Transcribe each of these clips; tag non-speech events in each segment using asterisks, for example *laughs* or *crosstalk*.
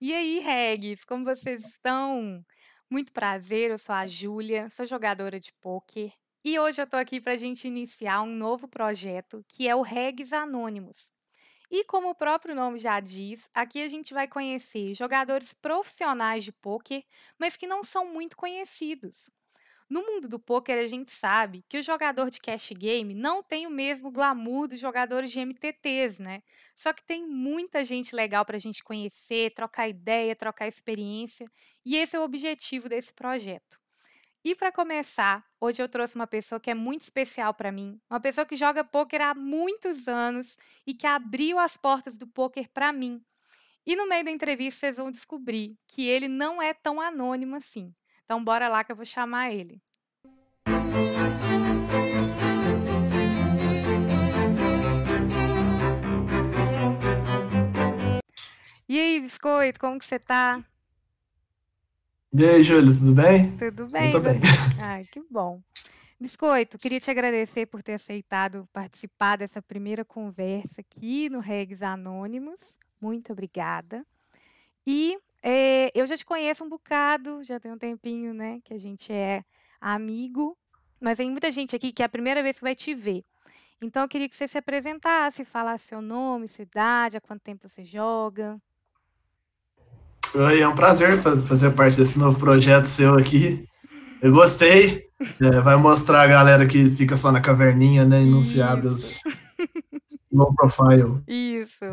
E aí, regs, como vocês estão? Muito prazer, eu sou a Júlia, sou jogadora de pôquer e hoje eu tô aqui para a gente iniciar um novo projeto que é o Regs Anônimos. E como o próprio nome já diz, aqui a gente vai conhecer jogadores profissionais de pôquer, mas que não são muito conhecidos. No mundo do poker, a gente sabe que o jogador de cash game não tem o mesmo glamour dos jogadores de MTTs, né? Só que tem muita gente legal para a gente conhecer, trocar ideia, trocar experiência, e esse é o objetivo desse projeto. E para começar, hoje eu trouxe uma pessoa que é muito especial para mim, uma pessoa que joga poker há muitos anos e que abriu as portas do poker para mim. E no meio da entrevista vocês vão descobrir que ele não é tão anônimo assim. Então bora lá que eu vou chamar ele. E aí, Biscoito, como que você tá? E aí, Júlio, tudo bem? Tudo bem, e bem. *laughs* Ai, que bom. Biscoito, queria te agradecer por ter aceitado participar dessa primeira conversa aqui no Regs Anônimos. Muito obrigada. E eh, eu já te conheço um bocado, já tem um tempinho, né, que a gente é amigo, mas tem muita gente aqui que é a primeira vez que vai te ver. Então eu queria que você se apresentasse, falasse seu nome, sua idade, há quanto tempo você joga. Oi, é um prazer fa- fazer parte desse novo projeto seu aqui. Eu gostei. É, vai mostrar a galera que fica só na caverninha, né, e não se abre os low profile. isso.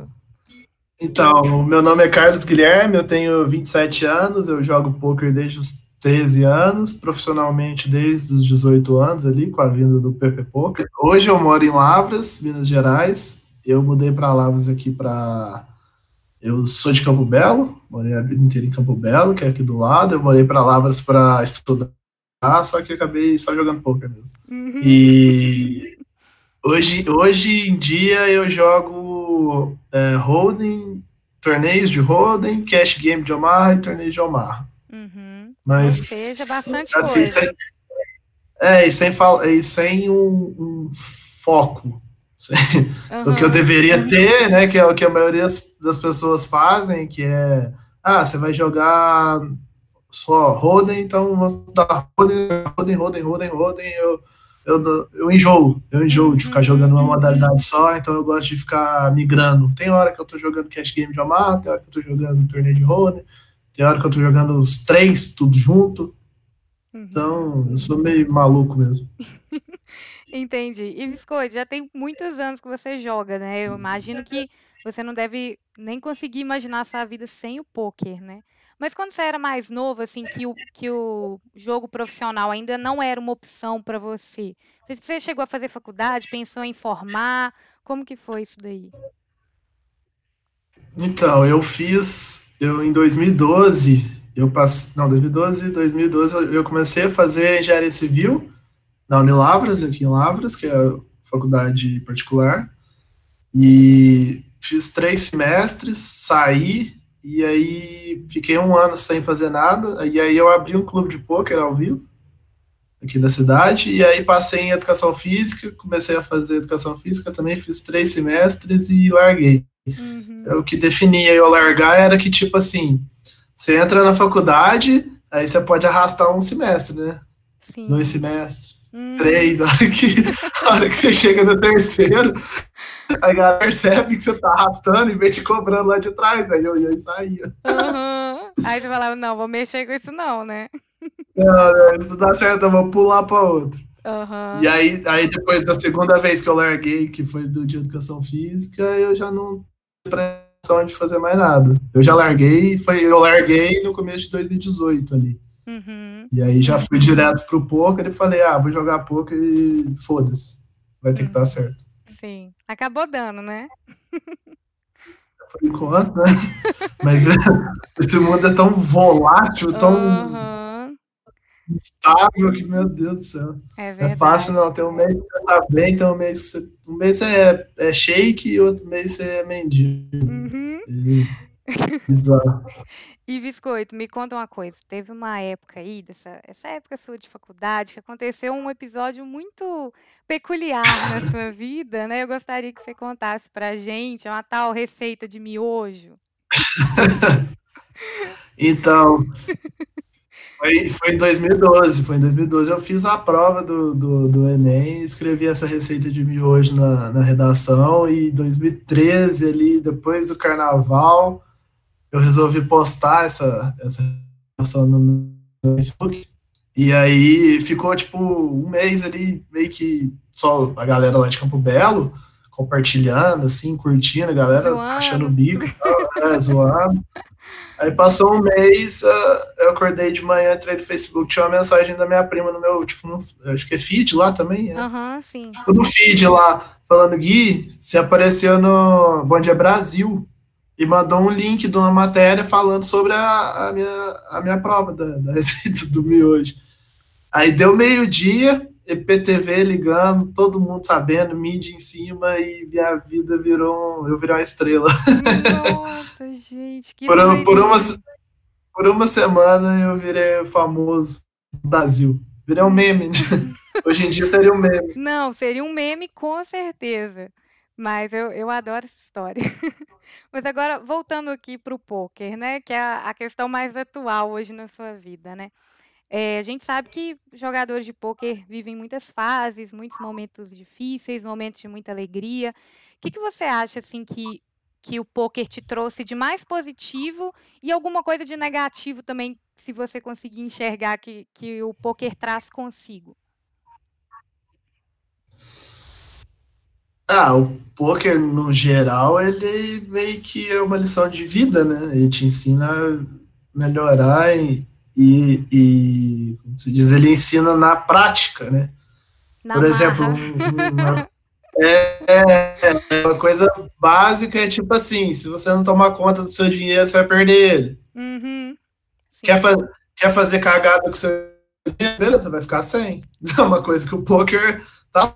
Então, o meu nome é Carlos Guilherme, eu tenho 27 anos, eu jogo poker desde os 13 anos, profissionalmente desde os 18 anos ali, com a vinda do PP Poker. Hoje eu moro em Lavras, Minas Gerais. Eu mudei para Lavras aqui para Eu sou de Campo Belo, morei a vida inteira em Campo Belo, que é aqui do lado. Eu morei para Lavras para estudar, só que acabei só jogando poker mesmo. Uhum. E hoje, hoje em dia eu jogo é, holding, torneios de holding, cash game de Omaha e torneio de Omaha. Uhum. Ou Mas seja, bastante assim, coisa. sem, é, e sem, e sem um, um foco. *laughs* o que eu deveria ter, né? Que é o que a maioria das pessoas fazem, que é ah, você vai jogar só Roden, então vou dar Roden, Roden, Roden, Roden, Roden, eu, eu, eu enjoo, eu enjoo de ficar jogando uma modalidade só, então eu gosto de ficar migrando. Tem hora que eu tô jogando cash game de Omar, tem hora que eu tô jogando torneio de Roden, tem hora que eu tô jogando os três, tudo junto. Uhum. Então, eu sou meio maluco mesmo. *laughs* Entendi. E Biscoito, já tem muitos anos que você joga, né? Eu imagino que você não deve nem conseguir imaginar sua vida sem o poker, né? Mas quando você era mais novo, assim, que o, que o jogo profissional ainda não era uma opção para você, você chegou a fazer faculdade, pensou em formar? Como que foi isso daí? Então, eu fiz, eu em 2012, eu passei, não, 2012, 2012 eu eu comecei a fazer engenharia civil na Unilavras, aqui em Lavras, que é a faculdade particular, e fiz três semestres, saí, e aí fiquei um ano sem fazer nada, e aí eu abri um clube de pôquer ao vivo, aqui da cidade, e aí passei em educação física, comecei a fazer educação física também, fiz três semestres e larguei. Uhum. O que definia eu largar era que, tipo assim, você entra na faculdade, aí você pode arrastar um semestre, né? Dois Sim. semestres, Uhum. três, a hora que, a hora que você *laughs* chega no terceiro, a galera percebe que você tá arrastando e vem te cobrando lá de trás, aí eu ia e saía. Aham. Aí você falava, não, vou mexer com isso não, né? Não, não, isso não dá certo, eu vou pular para outro. Aham. E aí, aí, depois da segunda vez que eu larguei, que foi do de educação física, eu já não tive pressão de fazer mais nada. Eu já larguei, foi, eu larguei no começo de 2018 ali. Uhum. E aí já fui direto pro poker e falei, ah, vou jogar poker e foda-se. Vai ter que dar Uhum. certo. Sim. Acabou dando, né? Por enquanto, né? *laughs* Mas *laughs* esse mundo é tão volátil, tão Aham. instável que, meu Deus do céu. É É fácil, verdade. não. Tem um mês que você tá bem, tem um mês que você. Um mês você é, é shake e outro mês você é mendigo. Uhum. E- Bizarro. E Biscoito, me conta uma coisa. Teve uma época aí, dessa, essa época sua de faculdade, que aconteceu um episódio muito peculiar na *laughs* sua vida, né? Eu gostaria que você contasse pra gente, é uma tal receita de miojo. Então, *laughs* foi, foi em 2012, foi em 2012. Eu fiz a prova do, do, do Enem, escrevi essa receita de miojo na, na redação, e em 2013, ali, depois do carnaval, eu resolvi postar essa, essa redação no Facebook. E aí ficou, tipo, um mês ali, meio que só a galera lá de Campo Belo, compartilhando, assim, curtindo, a galera zoando. achando o bico, *laughs* é, zoando. Aí passou um mês, uh, eu acordei de manhã, entrei no Facebook, tinha uma mensagem da minha prima no meu, tipo, no, acho que é feed lá também. Aham, uhum, sim. Tipo, no feed lá, falando, Gui, você apareceu no Bom Dia Brasil e mandou um link de uma matéria falando sobre a, a minha, a minha prova da, da *laughs* receita do miojo. Aí deu meio-dia, EPTV ligando, todo mundo sabendo, mídia em cima e minha vida virou. Eu virei uma estrela. Nossa, *laughs* gente, que por, por, uma, por uma semana eu virei famoso no Brasil. Virei um meme. Né? *laughs* Hoje em dia seria um meme. Não, seria um meme com certeza. Mas eu, eu adoro essa história. *laughs* Mas agora, voltando aqui para o poker, né? Que é a, questão mais atual hoje na sua vida, né? É, a gente sabe que jogadores de pôquer vivem muitas fases, muitos momentos difíceis, momentos de muita alegria. O que, que você acha assim que, que o pôquer te trouxe de mais positivo e alguma coisa de negativo também, se você conseguir enxergar que, que o pôquer traz consigo? Ah, o poker no geral, ele meio que é uma lição de vida, né? Ele te ensina a melhorar e e, e como se diz, ele ensina na prática, né? Na Por exemplo, uma, é, é, uma coisa básica é tipo assim, se você não tomar conta do seu dinheiro, você vai perder ele. Uhum. Quer, fa quer fazer cagada com seu dinheiro, beleza, você vai ficar sem. *laughs* É uma coisa que o poker tá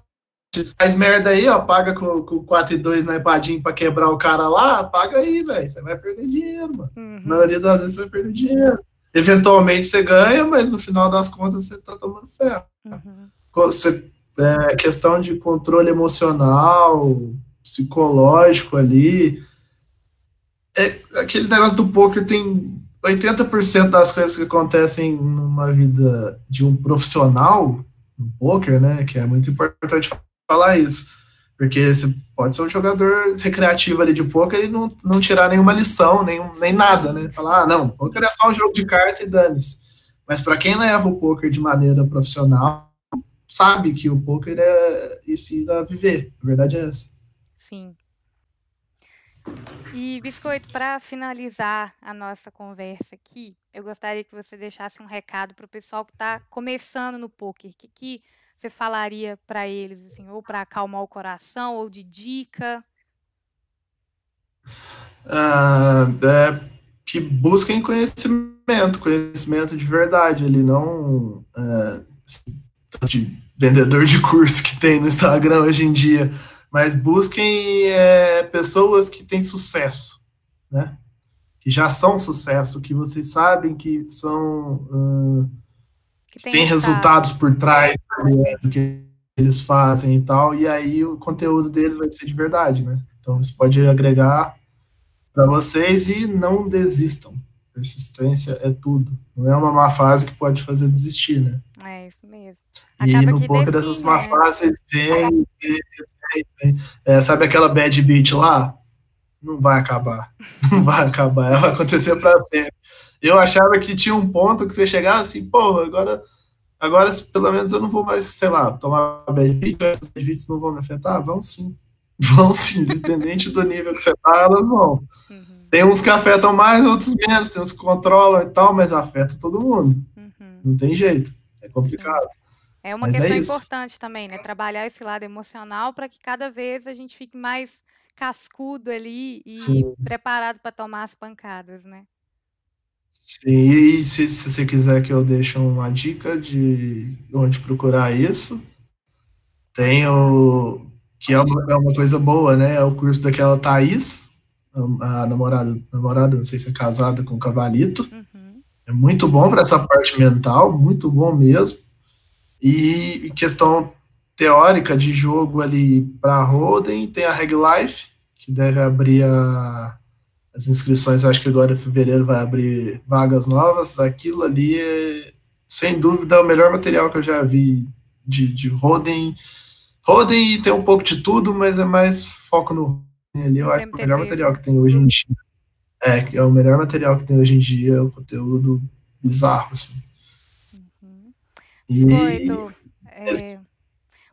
faz merda aí, ó, paga com, com 4 e 2 na empadinha pra quebrar o cara lá, paga aí, velho. Você vai perder dinheiro, mano. Uhum. A maioria das vezes você vai perder dinheiro eventualmente você ganha, mas no final das contas você está tomando ferro. Uhum. Você, é, questão de controle emocional, psicológico ali. É, aquele negócio do poker tem 80% das coisas que acontecem numa vida de um profissional no poker, né? Que é muito importante falar isso porque você pode ser um jogador recreativo ali de poker e não, não tirar nenhuma lição, nem, nem nada, né? Falar, ah, não, poker é só um jogo de carta e dane-se. Mas para quem leva o poker de maneira profissional, sabe que o poker é ensina a viver. A verdade é essa. Sim. E, Biscoito, para finalizar a nossa conversa aqui, eu gostaria que você deixasse um recado para o pessoal que está começando no poker. Que, que você falaria para eles, assim, ou para acalmar o coração, ou de dica? Ah, é que busquem conhecimento, conhecimento de verdade, ele não é, de vendedor de curso que tem no Instagram hoje em dia, mas busquem é, pessoas que têm sucesso, né? Que já são sucesso, que vocês sabem que são uh, tem, tem resultados por trás né, do que eles fazem e tal, e aí o conteúdo deles vai ser de verdade, né? Então isso pode agregar para vocês e não desistam. Persistência é tudo. Não é uma má fase que pode fazer desistir, né? É isso mesmo. Acaba e no poker essas má fases vêm, vem, vem. É, sabe aquela bad beat lá? Não vai acabar. *laughs* Não vai acabar. Ela vai acontecer para sempre. Eu achava que tinha um ponto que você chegava assim, pô, agora, agora pelo menos eu não vou mais, sei lá, tomar bad essas bad não vão me afetar? Vão sim. *laughs* Vão sim, independente do nível que você tá, elas vão. Uhum. Tem uns que afetam mais, outros menos, tem uns que controlam e tal, mas afeta todo mundo. Uhum. Não tem jeito. É complicado. Sim. É uma mas é questão é importante também, né? Trabalhar esse lado emocional para que cada vez a gente fique mais cascudo ali e Sim. preparado para tomar as pancadas, né? Sim, e se, se você quiser que eu deixe uma dica de onde procurar isso, tem o. que é uma, é uma coisa boa, né? É o curso daquela Thaís, a, a namorada, namorada, não sei se é casada com o Cavalito. Uhum. É muito bom para essa parte mental, muito bom mesmo. E questão teórica de jogo ali para Roden, tem a Reg Life, que deve abrir a as inscrições, acho que agora em fevereiro vai abrir vagas novas. Aquilo ali é, sem dúvida, o melhor material que eu já vi de, de Roden. Roden tem um pouco de tudo, mas é mais foco no Roden ali. Eu acho que o melhor material que tem hoje em dia. É, que é o melhor material que tem hoje em dia, é o conteúdo bizarro, assim. Uhum. E... é,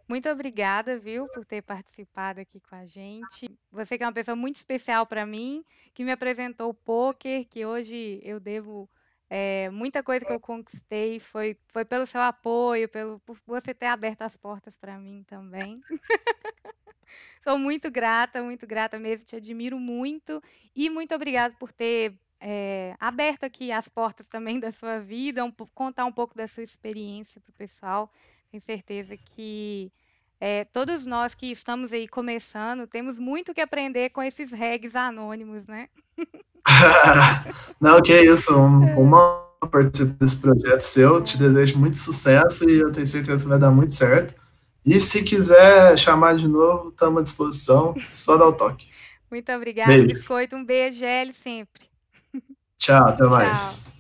muito obrigada, viu, por ter participado aqui com a gente. Você que é uma pessoa muito especial para mim, que me apresentou o poker, que hoje eu devo é, muita coisa que eu conquistei foi, foi pelo seu apoio, pelo, por você ter aberto as portas para mim também. *laughs* Sou muito grata, muito grata mesmo, te admiro muito e muito obrigada por ter é, aberto aqui as portas também da sua vida, um, contar um pouco da sua experiência para o pessoal. Tenho certeza que é, todos nós que estamos aí começando temos muito que aprender com esses regs anônimos, né? *laughs* Não, que é isso. Um, *laughs* uma participar desse projeto seu. Te desejo muito sucesso e eu tenho certeza que vai dar muito certo. E se quiser chamar de novo, estamos à disposição. Só dar o toque. Muito obrigada, beijo. Biscoito. Um beijo, L, sempre. Tchau, até *laughs* Tchau. mais.